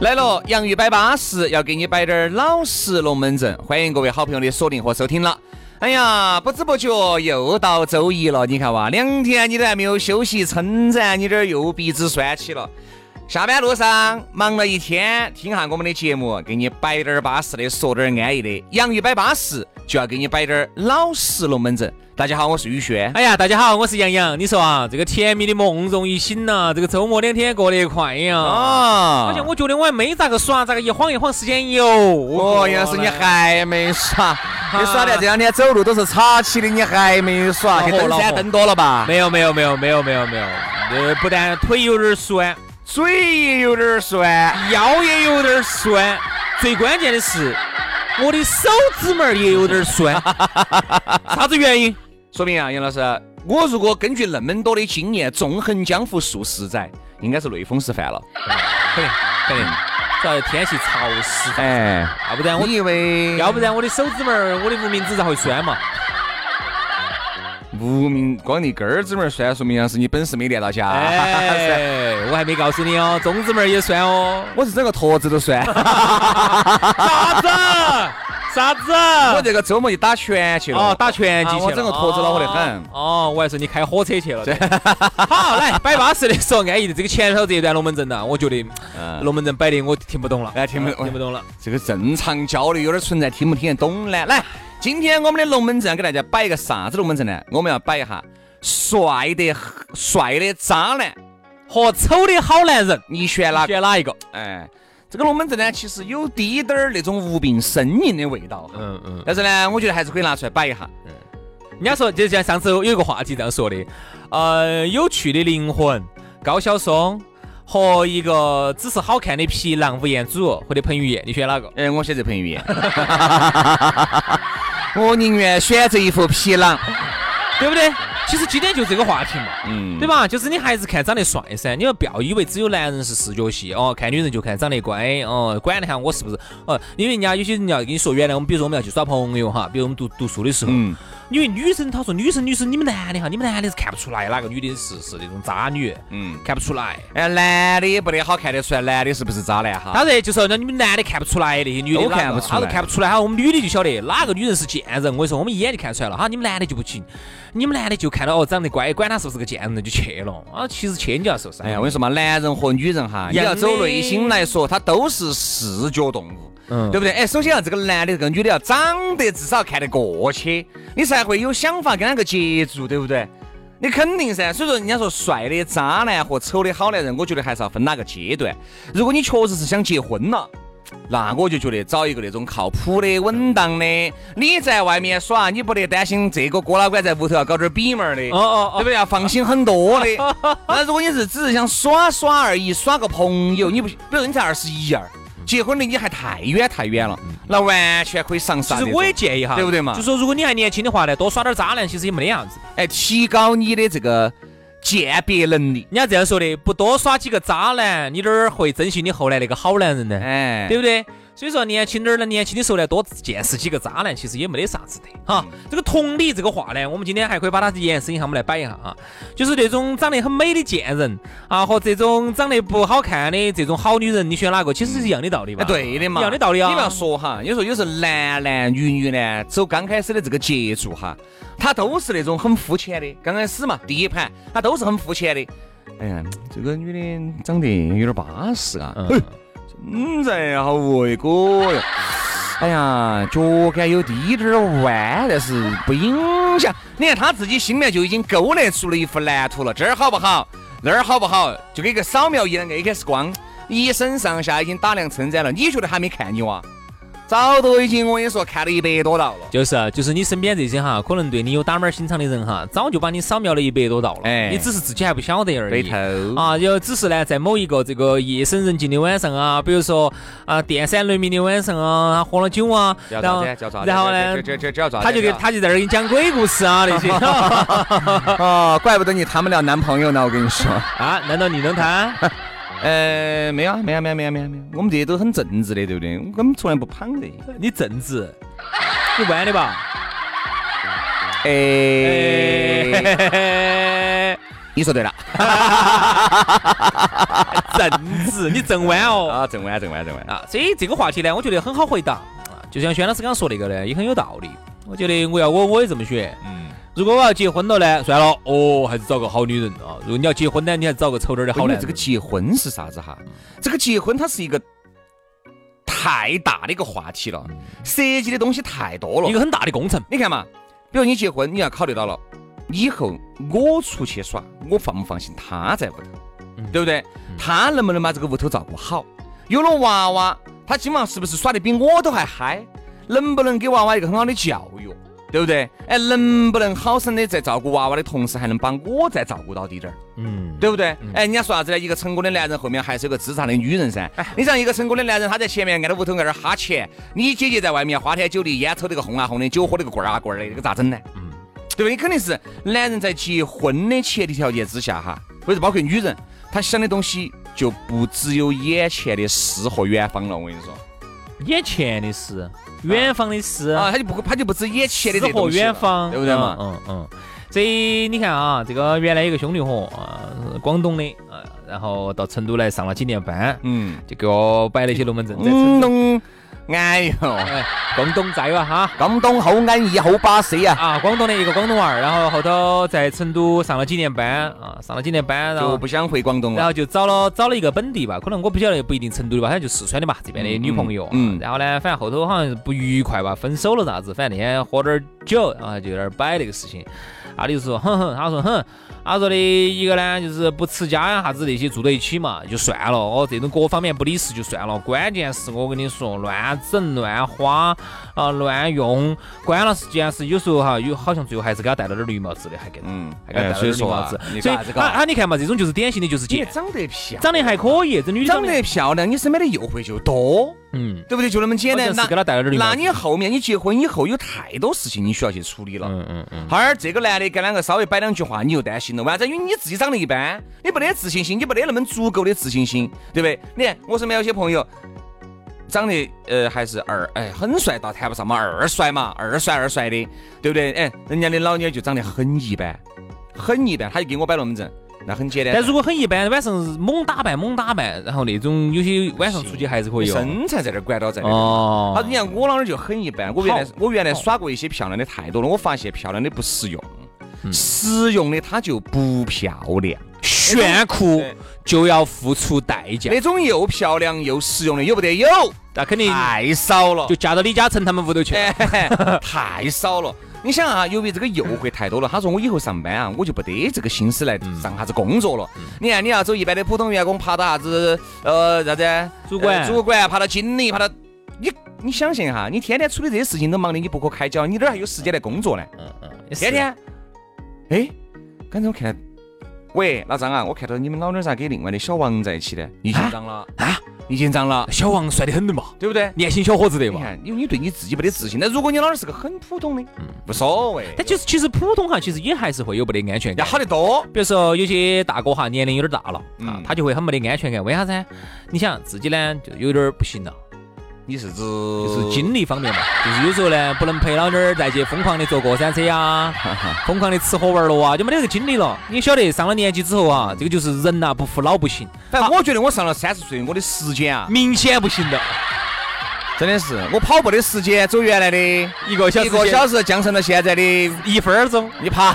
来了，洋芋摆巴适，要给你摆点儿老实龙门阵。欢迎各位好朋友的锁定和收听了。哎呀，不知不觉又到周一了，你看哇，两天你都还没有休息撑展，你这儿又鼻子酸起了。下班路上忙了一天，听下我们的节目，给你摆点儿巴适的，说点儿安逸的。洋芋摆巴适，就要给你摆点儿老实龙门阵。大家好，我是宇轩。哎呀，大家好，我是杨洋。你说啊，这个甜蜜的梦容易醒了，这个周末两天过得快呀。啊，而且我觉得我还没咋个耍，咋个一晃一晃时间又……哦，杨老师你还没耍？你耍的这两天走路都是岔起的，你还没耍？去登山登多了吧？没有没有没有没有没有没有。呃，不但腿有点酸，嘴也有点酸，腰也有点酸，最关键的是我的手指门也有点酸。啥子原因？说明啊，杨老师，我如果根据那么多的经验，纵横江湖数十载，应该是类风湿犯了。肯定肯定，主要天气潮湿。哎，要不然我以为，要不然我的手指门，我的无名指咋会酸嘛？无名光你根儿指门酸，说明是你本事没练到家。哎，我还没告诉你哦，中指门也酸哦，我是整个坨子都酸。啥子？啥子？我这个周末就打拳去了。哦，打拳击去了。我整个坨子恼火得很。哦，我还说你开火车去了。好，来摆巴适的说安逸的。这个前头这一段龙门阵呢，我觉得龙门阵摆的我听不懂了。哎，听不听不懂了。这个正常交流有点存在，听不听得懂呢？来，今天我们的龙门阵给大家摆一个啥子龙门阵呢？我们要摆一下帅的帅的渣男和丑的好男人，你选哪？选哪一个？哎。这个龙门阵呢，其实有滴点儿那种无病呻吟的味道，嗯嗯，但是呢，我觉得还是可以拿出来摆一下。嗯，人家说就像上次有一个话题这样说的，呃，有趣的灵魂高晓松和一个只是好看的皮囊吴彦祖或者彭于晏，你选哪个？哎，我选择彭于晏，我宁愿选择一副皮囊，对不对？其实今天就这个话题嘛，嗯，对吧？就是你还是看长得帅噻，你要不要以为只有男人是视觉系哦，看女人就看长得乖哦，管得下我是不是？哦，因为人家有些人要跟你说，原来我们比如说我们要去耍朋友哈，比如我们读读书的时候。因为女生，她说女生女生，你们男的哈，你们男的是看不出来哪个女的是是那种渣女，嗯，看不出来。哎，男的也不得好看得出来，男的是不是渣男哈？当然，就说那你们男的看不出来那些女的，都看不出来，他都看不出来哈。我们女的就晓得哪个女人是贱人，我跟你说，我们一眼就看出来了哈。你们男的就不行，你们男的就看到哦长得乖，管他是不是个贱人就去了啊。其实去你就要受伤。哎呀，我跟你说嘛，男人和女人哈，你要走内心来说，他都是视觉动物。嗯，对不对？哎，首先啊，这个男的、这个女的要长得至少看得过去，你才会有想法跟那个接触，对不对？你肯定噻。所以说，人家说帅的渣男和丑的好男人，我觉得还是要分哪个阶段。如果你确实是想结婚了，那我就觉得找一个那种靠谱的、稳当的。你在外面耍，你不得担心这个郭老倌在屋头要搞点比门的，哦哦哦，对不对？要放心很多的。那如果你是只是想耍耍而已，耍个朋友，你不，比如你才二十一二。结婚离你还太远太远了，那完全可以上上。其实我也建议哈，对不对嘛？就说如果你还年轻的话呢，多耍点渣男，其实也没得样子。哎，提高你的这个鉴别能力。人家这样说的，不多耍几个渣男，你哪儿会珍惜你后来那个好男人呢？哎，对不对？所以说年轻点儿呢，年轻的时候呢，多见识几个渣男，其实也没得啥子的哈。这个同理这个话呢，我们今天还可以把它延伸一下，我们来摆一下啊。就是那种长得很美的贱人啊，和这种长得不好看的这种好女人，你选哪个？其实是一样的道理嘛。对的嘛，一样的道理啊。你不要说哈，有时候有时候男男女女呢，走刚开始的这个接触哈，他都是那种很肤浅的。刚开始嘛，第一盘他都是很肤浅的。哎呀，这个女的长得有点巴适啊。嗯，在好喂哥哟！哎呀，脚杆有滴点儿弯，但是不影响。你看他自己心里面就已经勾勒出了一幅蓝图了，这儿好不好？那儿好不好？就跟一个扫描仪的 X 光，一身上下已经打量称赞了。你觉得还没看你哇？早都已经我跟你说看了一百多道了。就是就是你身边这些哈，可能对你有打码心肠的人哈，早就把你扫描了一百多道了。哎，你只是自己还不晓得而已。啊，就只是呢，在某一个这个夜深人静的晚上啊，比如说啊电闪雷鸣的晚上啊，喝了酒啊，然后然后呢，他就给他就在那儿给你讲鬼故事啊那些。哦，怪不得你谈不了男朋友呢，我跟你说 啊，难道你能谈？呃，没有，没有，没有，没有，没有，没有，我们这些都很正直的，对不对？我们从来不胖的。你正直，你弯的吧？哎，你说对了。正直，你正弯哦。啊，正弯，正弯，正弯啊。所以这个话题呢，我觉得很好回答啊。就像轩老师刚刚说那个呢，也很有道理。我觉得我要我我也这么选。嗯。如果我要结婚了呢？算了，哦，还是找个好女人啊。如果你要结婚呢，你还找个丑点的好男人。这个结婚是啥子哈？这个结婚它是一个太大的一个话题了，涉及的东西太多了，一个很大的工程。你看嘛，比如你结婚，你要考虑到了以后我出去耍，我放不放心他在屋头，对不对？他能不能把这个屋头照顾好？有了娃娃，他今晚是不是耍得比我都还嗨？能不能给娃娃一个很好的教育？对不对？哎，能不能好生的在照顾娃娃的同时，还能把我再照顾到底点儿？嗯，对不对？哎，人家说啥子呢？一个成功的男人后面还是有个资产的女人噻。你像一个成功的男人，他在前面挨到屋头挨那儿哈钱，你姐姐在外面花天酒地，烟抽得个红啊红的，酒喝得个棍儿啊棍儿的，这个咋整呢？嗯，对不对？你肯定是男人在结婚的前提条件之下哈，或者包括女人，他想的东西就不只有眼前的诗和远方了。我跟你说，眼前的事。远方的事啊，他就不他就不止眼前的这和远方，对不对嘛？嗯嗯。这你看啊，这个原来有个兄弟伙啊，广东的啊，然后到成都来上了几年班，嗯，就给我摆了一些龙门阵。广东，哎呦，广东仔哇哈，广东好安逸，好巴适呀！啊，广东的一个广东娃儿，然后后头在成都上了几年班啊，上了几年班，然后不想回广东了，然后就找了找了一个本地吧，可能我不晓得不一定成都的吧，好像就四川的吧，这边的女朋友。嗯。然后呢，反正后头好像是不愉快吧，分手了啥子，反正那天喝点酒，然后就有点摆那个事情。他就说，哼哼，他说哼，他说的一个呢，就是不持家呀，啥子那些住在一起嘛，就算了。哦，这种各方面不理事就算了，关键是我跟你说，乱整乱花啊，乱用，关了键是有时候哈，有好像最后还是给他戴了点绿帽子的，还给，嗯，还给他戴了绿帽子。所以，啊啊，你看嘛，这种就是典型的就是贱，长得漂亮，长得还可以，这女长得漂亮，你身边的诱惑就多。嗯，对不对？就那么简单。那那你后面你结婚以后有太多事情你需要去处理了。嗯嗯嗯。哈儿，这个男的跟两个稍微摆两句话，你就担心了。为啥子？因为你自己长得一般，你没得自信心，你没得那么足够的自信心，对不对？你看我身边有些朋友，长得呃还是二哎很帅，倒谈不上嘛，二帅嘛，二帅二帅的，对不对？哎，人家的老妞就长得很一般，很一般，他就给我摆龙门阵。那很简单，但如果很一般，晚上猛打扮猛打扮，然后那种有些晚上出去还是可以。身材在那儿管到在那儿。哦。他：“你看我老儿就很一般，我原来我原来耍过一些漂亮的太多了，我发现漂亮的不实用，实用的它就不漂亮。炫酷就要付出代价。那种又漂亮又实用的有不得有？那肯定太少了，就嫁到李嘉诚他们屋头去。太少了。你想啊，由于这个诱惑太多了，他说我以后上班啊，我就不得这个心思来上啥子工作了。你看，你要走一般的普通员工，爬到啥子呃啥子主管，主管爬到经理，爬到你你想象一下，你天天处理这些事情都忙得你不可开交，你哪还有时间来工作呢？嗯嗯，天天。哎，刚才我看，喂，老张啊，我看到你们老娘咋跟另外的小王在一起呢？你紧张了啊？你紧张了，小王帅得很的嘛，对不对？年轻小伙子的嘛。你看，因为你对你自己没得自信。那如果你老儿是个很普通的，嗯，无所谓。但其实其实普通哈，其实也还是会有没得安全感。要好得多。比如说有些大哥哈，年龄有点大了，啊，他就会很没得安全感。为啥子？你想自己呢，就有点不行了。你是指就是精力方面嘛，就是有时候呢不能陪老妞儿再去疯狂的坐过山车呀，疯狂的吃喝玩乐啊，就没得这个精力了。你晓得上了年纪之后啊，这个就是人呐不服老不行。反正我觉得我上了三十岁，我的时间啊明显不行了，真的是我跑步的时间走原来的一个小时，一个小时降成了现在的一分钟。你 怕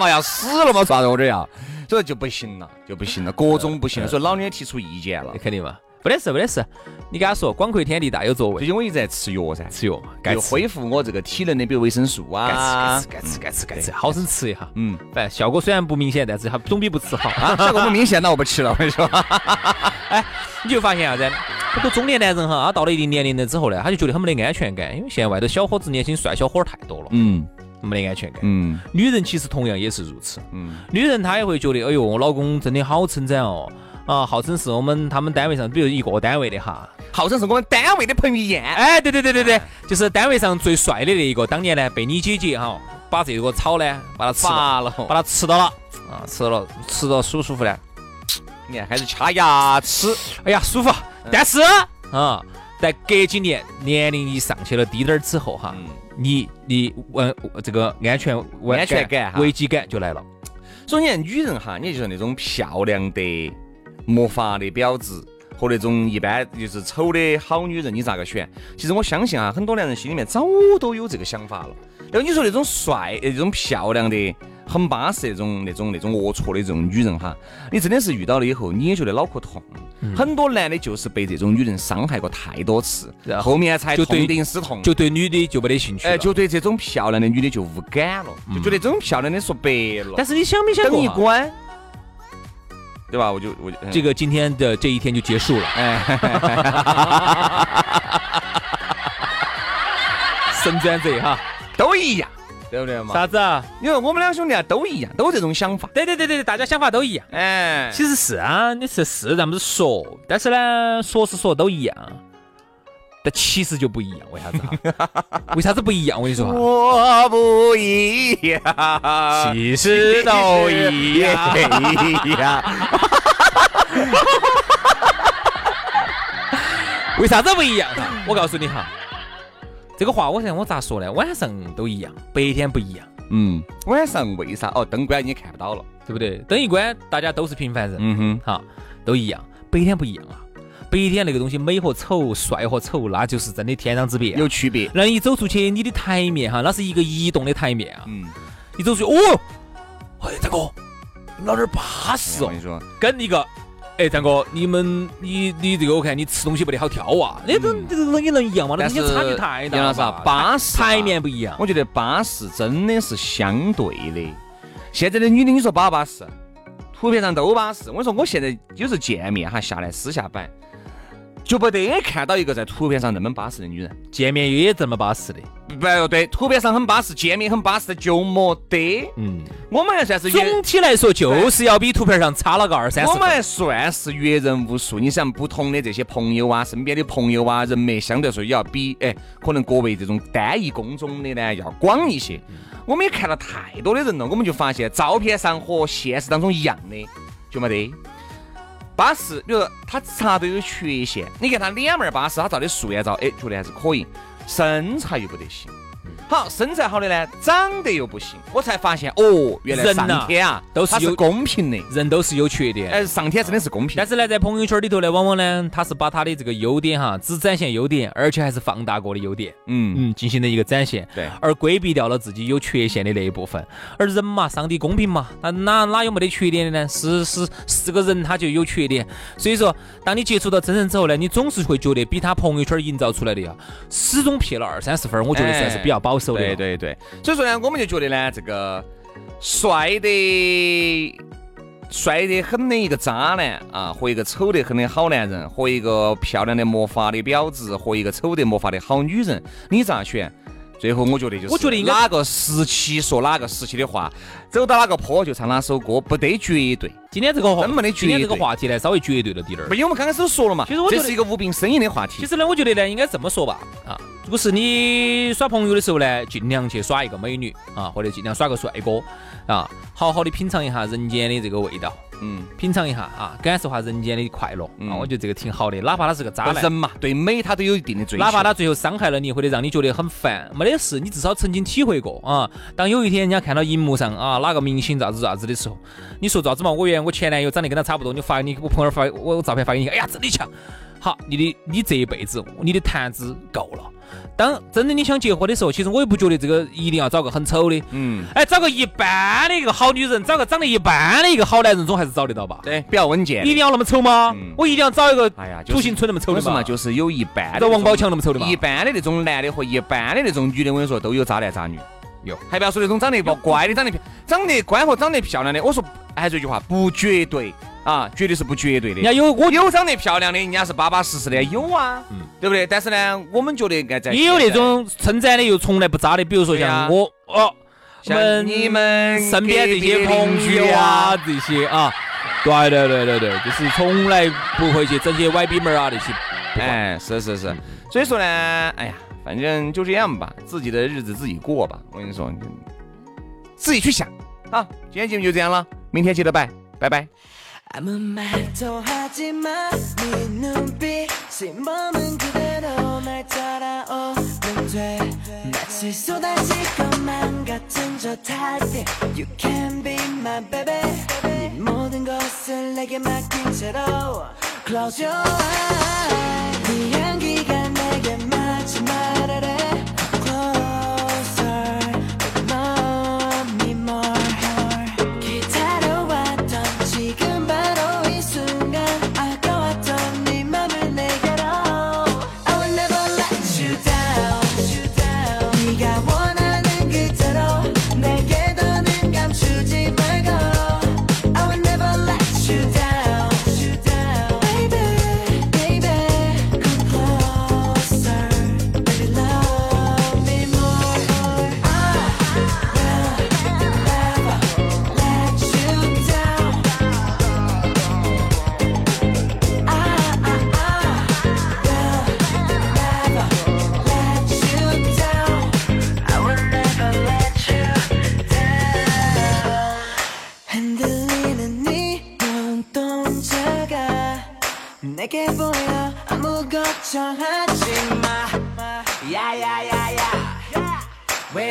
我要死了嘛？啥子我都要，所以就不行了，就不行了，各种不行了。所以老娘提出意见了，肯定嘛。没得事，没得事。你跟他说，广阔天地大有作为。最近我一直在吃药噻，吃药，该恢复我这个体能的，比如维生素啊。该吃，该吃，该吃，该吃，好生吃一下。嗯，反正效果虽然不明显，但是它总比不吃好。效果不明显，那我不吃了。我跟你说，哎，你就发现啥子？很多中年男人哈，他到了一定年龄了之后呢，他就觉得很没得安全感，因为现在外头小伙子、年轻帅小伙儿太多了，嗯，没得安全感。嗯，女人其实同样也是如此。嗯，女人她也会觉得，哎呦，我老公真的好称赞哦，啊，号称是我们他们单位上，比如一个单位的哈，号称是我们单位的彭于晏。哎，对对对对对，就是单位上最帅的那一个，当年呢被你姐姐哈把这个草呢把它吃了，把它吃到了啊，吃了吃到舒不舒服呢。你看，开始掐牙齿，哎呀，舒服。但是啊，在隔几年年龄一上去了低点儿之后哈，你你问这个安全安全感危机感就来了。所以你看，女人哈，你就是那种漂亮的没法的婊子，和那种一般就是丑的好女人，你咋个选？其实我相信啊，很多男人心里面早都有这个想法了。然后你说那种帅、那种漂亮的。很巴适那种那种那种龌龊的这种女人哈，你真的是遇到了以后，你也觉得脑壳痛。很多男的就是被这种女人伤害过太多次，后面才痛定思痛，就对女的就没得兴趣哎，就对这种漂亮的女的就无感了，就觉得这种漂亮的说白了。但是你想没想过？等一关，对吧？我就我这个今天的这一天就结束了。神转折哈，都一样。对不对嘛？啥子？啊？因为我们两兄弟啊，都一样，都这种想法。对对对对对，大家想法都一样。哎，其实是啊，你是是这么子说，但是呢，说是说都一样，但其实就不一样。为啥子？为啥子不一样？我跟你说哈，我不一样，其实都一样。为啥子不一样？我告诉你哈。这个话我想我咋说呢？晚上都一样，白天不一样。嗯，晚上为啥？哦，灯关你看不到了，对不对？灯一关，大家都是平凡人。嗯哼，好，都一样。白天不一样啊，白天那个东西美和丑，帅和丑，那就是真的天壤之别，有区别。那一走出去，你的台面哈，那是一个移动的台面啊。嗯，一走出去，哦，哎，大哥，老点巴适哦。我跟你说，跟一个。哎，张哥，你们你你这个我看你吃东西不得好挑啊，那种这个也能一样吗？那东西差距太大了。啥？巴适台面不一样。我觉得巴适真的是相对的。现在的女的，你说巴不巴适？图片上都巴适。我说我现在有时候见面哈，下来私下摆。就不得看到一个在图片上那么巴适的女人，见面也这么巴适的。不对，图片上很巴适，见面很巴适的就没得。嗯，我们还算是总体来说就是要比图片上差了个二三十。我们还算是阅人无数。你想不同的这些朋友啊，身边的朋友啊，人脉相对来说也要比哎，可能各位这种单一工种的呢要广一些。我们也看了太多的人了，我们就发现照片上和现实当中一样的就没得。巴适，比如说他啥都有缺陷，你看他脸面巴适，他照的素颜照，哎，觉得还是可以，身材又不得行。好，身材好的呢，长得又不行，我才发现哦，原来上天啊都是有公平的，人都是有缺点，哎，上天真的是公平。但是呢，在朋友圈里头呢，往往呢，他是把他的这个优点哈，只展现优点，而且还是放大过的优点，嗯。嗯，进行了一个展现，对，而规避掉了自己有缺陷的那一部分。而人嘛，上帝公平嘛，那哪哪有没得缺点的呢？是是是个人他就有缺点，所以说，当你接触到真人之后呢，你总是会觉得比他朋友圈营造出来的呀，始终撇了二三十分，我觉得算是比较保对对对。所以说呢，我们就觉得呢，这个帅的帅得很的一个渣男啊，和一个丑得很的好男人，和一个漂亮的魔法的婊子，和一个丑得魔法的好女人，你咋选？最后我觉得就是，我觉得哪个时期说哪个时期的话，走到哪个坡就唱哪首歌，不得绝对。今天这个真没得绝对。今天这个话题呢，稍微绝对了点儿。不，因为我们刚开始都说了嘛，其实我觉得这是一个无病呻吟的话题。其实呢，我觉得呢，应该这么说吧，啊。如果是你耍朋友的时候呢，尽量去耍一个美女啊，或者尽量耍个帅哥啊，好好的品尝一下人间的这个味道，嗯，品尝一下啊，感受下人间的快乐啊，我觉得这个挺好的。哪怕他是个渣男，人嘛，对美他都有一定的追求。哪怕他最后伤害了你，或者让你觉得很烦，没得事，你至少曾经体会过啊。当有一天人家看到荧幕上啊哪个明星咋子咋子的时候，你说咋子嘛？我原我前男友长得跟他差不多，你发你我朋友发我照片发给你，哎呀，真的强。好，你的你这一辈子你的谈资够了。当真的你想结婚的时候，其实我也不觉得这个一定要找个很丑的，嗯，哎，找个一般的一个好女人，找个长得一般的一个好男人，总还是找得到吧？对，比较稳健。一定要那么丑吗？我一定要找一个，哎呀，土行村那么丑的嘛？就是有一般的王宝强那么丑的嘛？一般的那种男的和一般的那种女的，我跟你说都有渣男渣女。有，还不要说那种长得不乖的，长得长得乖和长得漂亮的，我说还是这句话，不绝对。啊，绝对是不绝对的。人家有我有长得漂亮的，人家是巴巴适适的，有啊，对不对？但是呢，我们觉得该在也有那种称赞的又从来不渣的，比如说像我哦，像你们身边这些朋友啊，这些啊，对对对对对，就是从来不会去整些歪逼门啊那些。哎，是是是，所以说呢，哎呀，反正就这样吧，自己的日子自己过吧。我跟你说，你自己去想。好，今天节目就这样了，明天记得拜，拜拜。We feel What's the matter?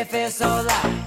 que feel so loud.